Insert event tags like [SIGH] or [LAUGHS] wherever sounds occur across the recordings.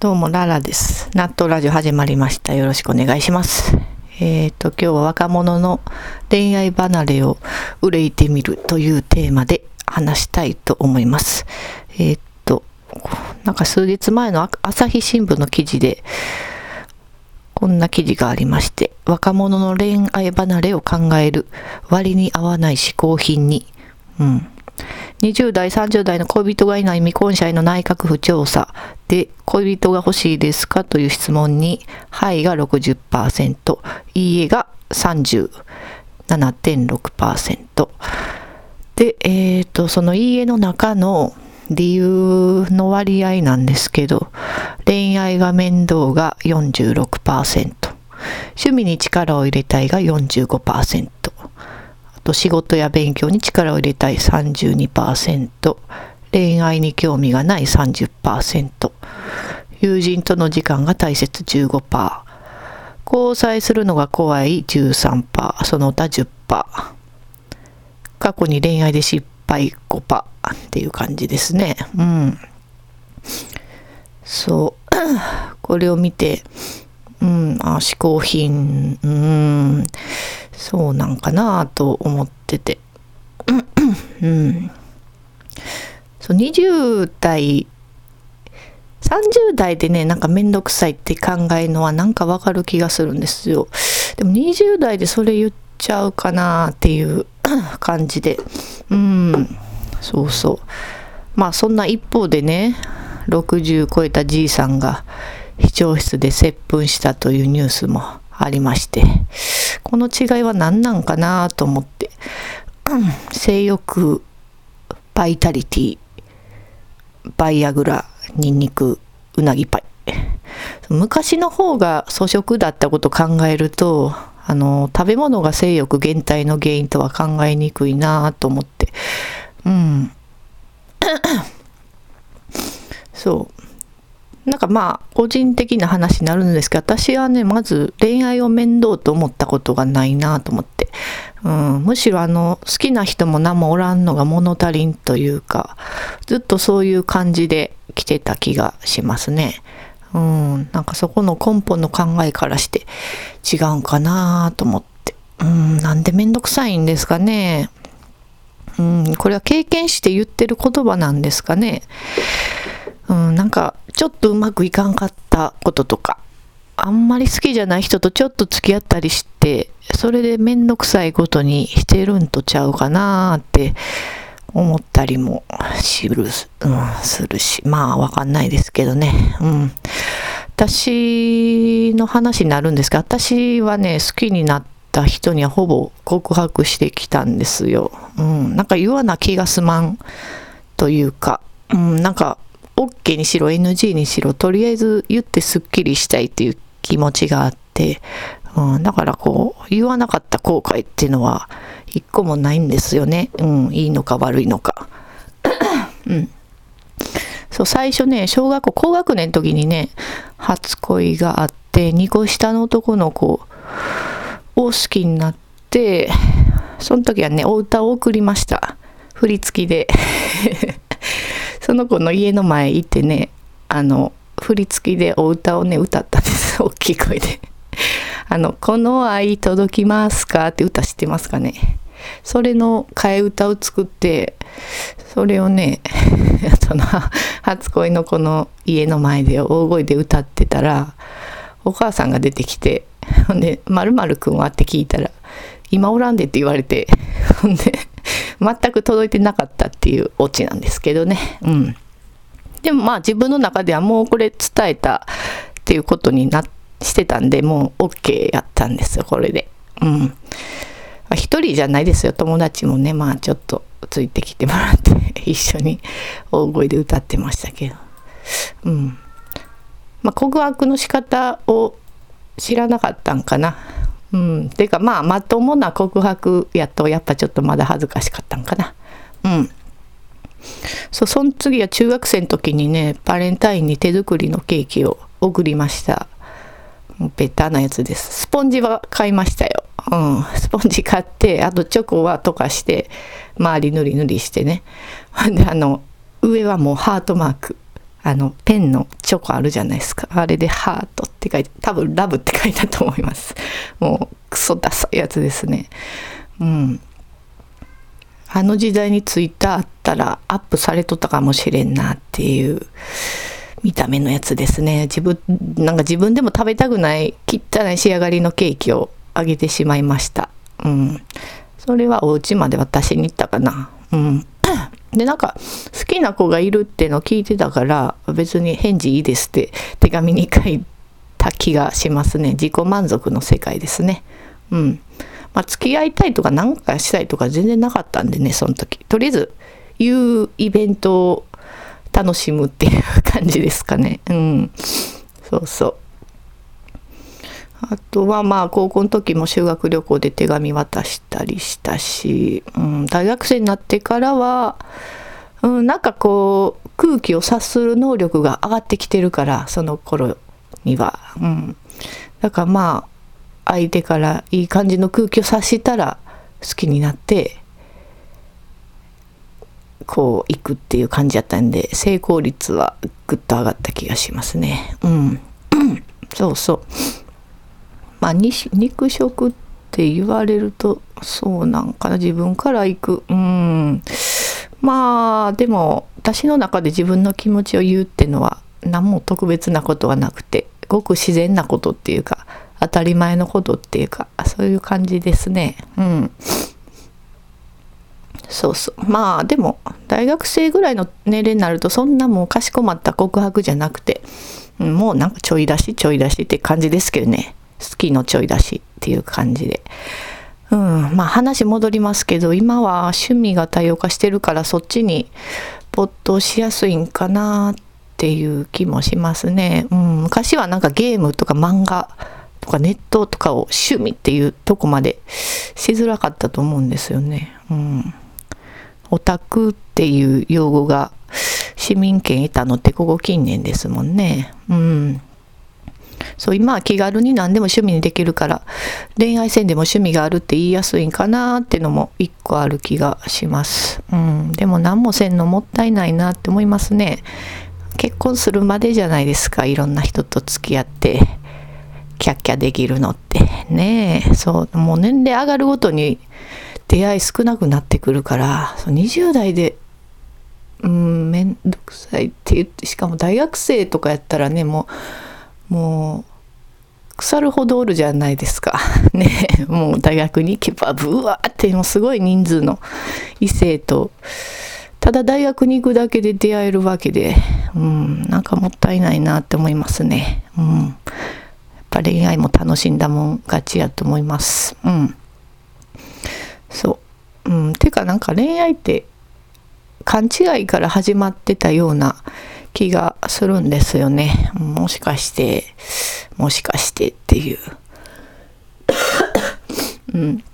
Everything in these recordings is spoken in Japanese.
どうも、ララです。納豆ラジオ始まりました。よろしくお願いします。えっ、と、今日は若者の恋愛離れを憂いてみるというテーマで話したいと思います。えっ、と、なんか数日前の朝日新聞の記事で、こんな記事がありまして、若者の恋愛離れを考える割に合わない嗜好品に、うん。20代、30代の恋人がいない未婚者への内閣府調査。で、恋人が欲しいですかという質問に、はいが60%、いいえが37.6%。で、えっ、と、そのいいえの中の理由の割合なんですけど、恋愛が面倒が46%、趣味に力を入れたいが45%、と仕事や勉強に力を入れたい。32%恋愛に興味がない。30%友人との時間が大切。15%交際するのが怖い。13%その他10%過去に恋愛で失敗5%っていう感じですね。うん。そう。[CLEARS THROAT] これを見てうん。あ嗜好品。うん。そうなんかなと思ってて。うん。そう、20代、30代でね、なんかめんどくさいって考えるのはなんかわかる気がするんですよ。でも20代でそれ言っちゃうかなっていう [COUGHS] 感じで。うん。そうそう。まあそんな一方でね、60超えたじいさんが市長室で接吻したというニュースもありまして、この違いは何なんかなと思って、性欲、バイタリティ、バイアグラ、ニンニク、うなぎパイ。昔の方が粗食だったこと考えると、あの、食べ物が性欲減退の原因とは考えにくいなと思って、うん。そう。なんかまあ個人的な話になるんですけど私はねまず恋愛を面倒と思ったことがないなと思って、うん、むしろあの好きな人も何もおらんのが物足りんというかずっとそういう感じで来てた気がしますね。うん、なんかそこの根本の考えからして違うんかなと思って、うん、なんでめんどくさいんですかね。うん、これは経験して言ってる言葉なんですかね。うん、なんかちょっとうまくいかんかったこととかあんまり好きじゃない人とちょっと付き合ったりしてそれでめんどくさいことにしてるんとちゃうかなって思ったりもする,、うん、するしまあわかんないですけどね、うん、私の話になるんですが私はね好きになった人にはほぼ告白してきたんですよ、うん、なんか言わな気が済まんというか、うん、なんか OK にしろ NG にしろとりあえず言ってすっきりしたいっていう気持ちがあって、うん、だからこう言わなかった後悔っていうのは一個もないんですよね、うん、いいのか悪いのか。うん。そう最初ね小学校高学年の時にね初恋があって2個下の男の子を好きになってその時はねお歌を送りました。振り付きで。その子の家の前行ってねあの振り付きでお歌をね歌ったんです [LAUGHS] 大きい声で [LAUGHS] あの「この愛届きますか?」って歌知ってますかねそれの替え歌を作ってそれをね [LAUGHS] その初恋の子の家の前で大声で歌ってたらお母さんが出てきてほんで「まるくんは?」って聞いたら「今おらんで」って言われてほんで [LAUGHS] 全く届いてなかったっていうオチなんですけどね。うん。でもまあ自分の中ではもうこれ伝えたっていうことになしてたんでもう OK やったんですよこれで。うん。一人じゃないですよ友達もね。まあちょっとついてきてもらって [LAUGHS] 一緒に大声で歌ってましたけど。うん。まあ告白の仕方を知らなかったんかな。うん。ていうかまあまともな告白やとやっぱちょっとまだ恥ずかしかったんかな。うん。そうその次は中学生の時にねバレンタインに手作りのケーキを送りました。もうベタなやつです。スポンジは買いましたよ。うん。スポンジ買ってあとチョコは溶かして周りぬりぬりしてね。ほ [LAUGHS] んであの上はもうハートマーク。あの、ペンのチョコあるじゃないですか。あれでハートって書いて、多分ラブって書いたと思います。もう、クソダサいやつですね。うん。あの時代にツイッターあったらアップされとったかもしれんなっていう見た目のやつですね。自分、なんか自分でも食べたくない汚い仕上がりのケーキをあげてしまいました。うん。それはお家まで渡しに行ったかな。うん。で、なんか、好きな子がいるっての聞いてたから、別に返事いいですって手紙に書いた気がしますね。自己満足の世界ですね。うん。まあ、付き合いたいとか何かしたいとか全然なかったんでね、その時。とりあえず、いうイベントを楽しむっていう感じですかね。うん。そうそう。あとはまあ高校の時も修学旅行で手紙渡したりしたし、うん、大学生になってからは、うん、なんかこう空気を察する能力が上がってきてるからその頃には、うん、だからまあ相手からいい感じの空気を察したら好きになってこう行くっていう感じだったんで成功率はぐっと上がった気がしますね。うん。[CLEARS THROAT] そうそう。まあ肉食って言われるとそうなんかな。自分から行く。うん。まあでも私の中で自分の気持ちを言うっていうのは何も特別なことはなくてごく自然なことっていうか当たり前のことっていうかそういう感じですね。うん。そうそう。まあでも大学生ぐらいの年齢になるとそんなもうかしこまった告白じゃなくてもうなんかちょい出しちょい出しって感じですけどね。好きのちょい出しっていう感じで。うん、まあ話戻りますけど今は趣味が多様化してるからそっちに没頭しやすいんかなっていう気もしますね。うん、昔はなんかゲームとか漫画とかネットとかを趣味っていうとこまでしづらかったと思うんですよね。うん、オタクっていう用語が市民権得たのってここ近年ですもんね。うん。そう今は気軽に何でも趣味にできるから恋愛線でも趣味があるって言いやすいんかなってのも一個ある気がします。うん、でも何もせんのもったいないなって思いますね。結婚するまでじゃないですかいろんな人と付き合って。キャッキャできるのって。ねえ。そう。もう年齢上がるごとに出会い少なくなってくるから20代でうんめんどくさいって言ってしかも大学生とかやったらねもうもう腐るほどおるじゃないですか。[LAUGHS] ねもう大学に行けばブワーってもうすごい人数の異性とただ大学に行くだけで出会えるわけで、うん、なんかもったいないなって思いますね。うん。やっぱ恋愛も楽しんだもん勝ちやと思います。うん。そう。うん。てかなんか恋愛って勘違いから始まってたような気がするんですよね。もしかして、もしかしてっていう。[COUGHS] うん。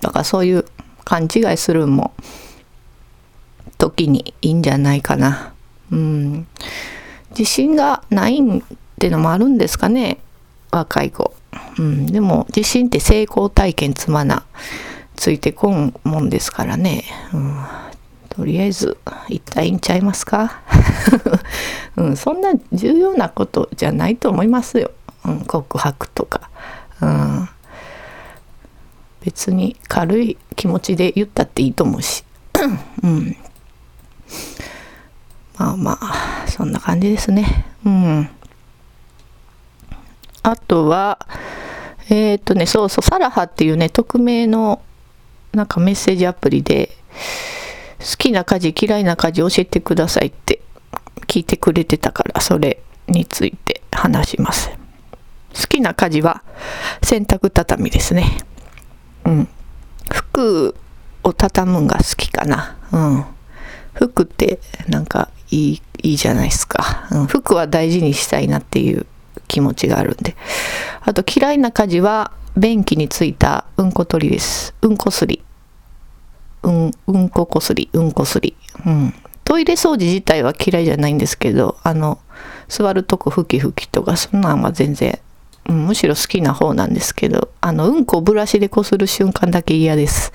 だからそういう勘違いするも時にいいんじゃないかな。うん。自信がないってのもあるんですかね。若い子。うん。でも自信って成功体験つまなついてこんもんですからね。うんとりあえず行ったらいいんちゃいますか、[LAUGHS] うん、そんな重要なことじゃないと思いますよ、うん、告白とか、うん、別に軽い気持ちで言ったっていいと思うし、[COUGHS] うん、まあまあそんな感じですね。うん。あとはえっ、とねそうそうサラハっていうね匿名のなんかメッセージアプリで好きな家事嫌いな家事教えてくださいって聞いてくれてたからそれについて話します。好きな家事は洗濯畳みですね。うん。服を畳むんが好きかな。うん。服ってなんかいいいいじゃないですか、うん、服は大事にしたいなっていう気持ちがあるんで。あと嫌いな家事は便器についたうんこ取りです。うんこすり。うん、うんここすり、うんこすり。うん。トイレ掃除自体は嫌いじゃないんですけど、あの、座るとこふきふきとか、そんなんは全然、うん、むしろ好きな方なんですけど、あの、うんこをブラシでこする瞬間だけ嫌です。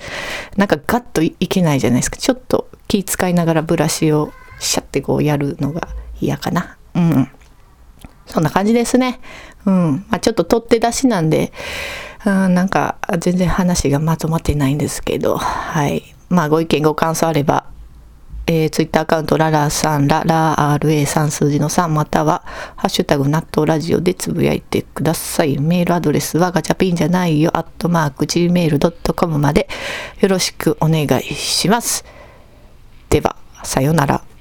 なんかガッといけないじゃないですか。ちょっと気使いながらブラシをシャッてこうやるのが嫌かな。うん。そんな感じですね。うん。まあ、ちょっと取って出しなんで、うん、なんか全然話がまとまってないんですけど、はい。まあ、ご意見ご感想あれば、えー、ツイッターアカウントララさん、ララ RA3 数字の3または、ハッシュタグ納豆ラジオでつぶやいてください。メールアドレスはガチャピンじゃないよ、アットマーク Gmail.com までよろしくお願いします。では、さよなら。